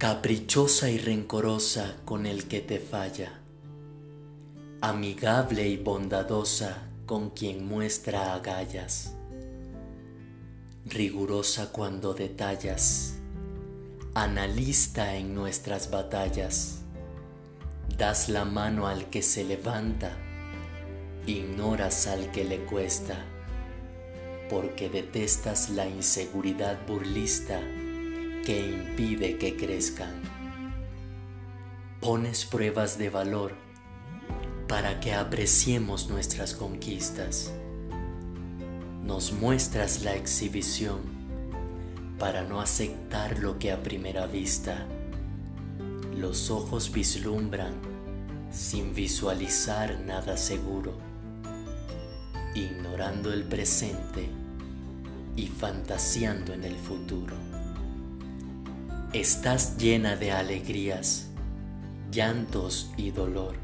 caprichosa y rencorosa con el que te falla, amigable y bondadosa con quien muestra agallas, rigurosa cuando detallas, analista en nuestras batallas, das la mano al que se levanta, ignoras al que le cuesta, porque detestas la inseguridad burlista que impide que crezcan. Pones pruebas de valor para que apreciemos nuestras conquistas. Nos muestras la exhibición para no aceptar lo que a primera vista los ojos vislumbran sin visualizar nada seguro, ignorando el presente y fantaseando en el futuro. Estás llena de alegrías, llantos y dolor,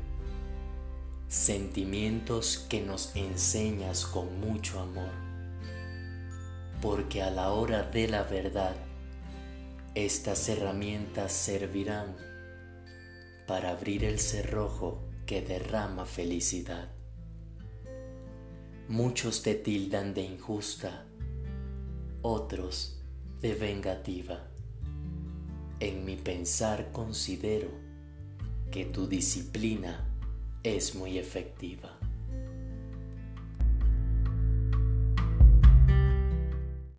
sentimientos que nos enseñas con mucho amor, porque a la hora de la verdad, estas herramientas servirán para abrir el cerrojo que derrama felicidad. Muchos te tildan de injusta, otros de vengativa en mi pensar considero que tu disciplina es muy efectiva.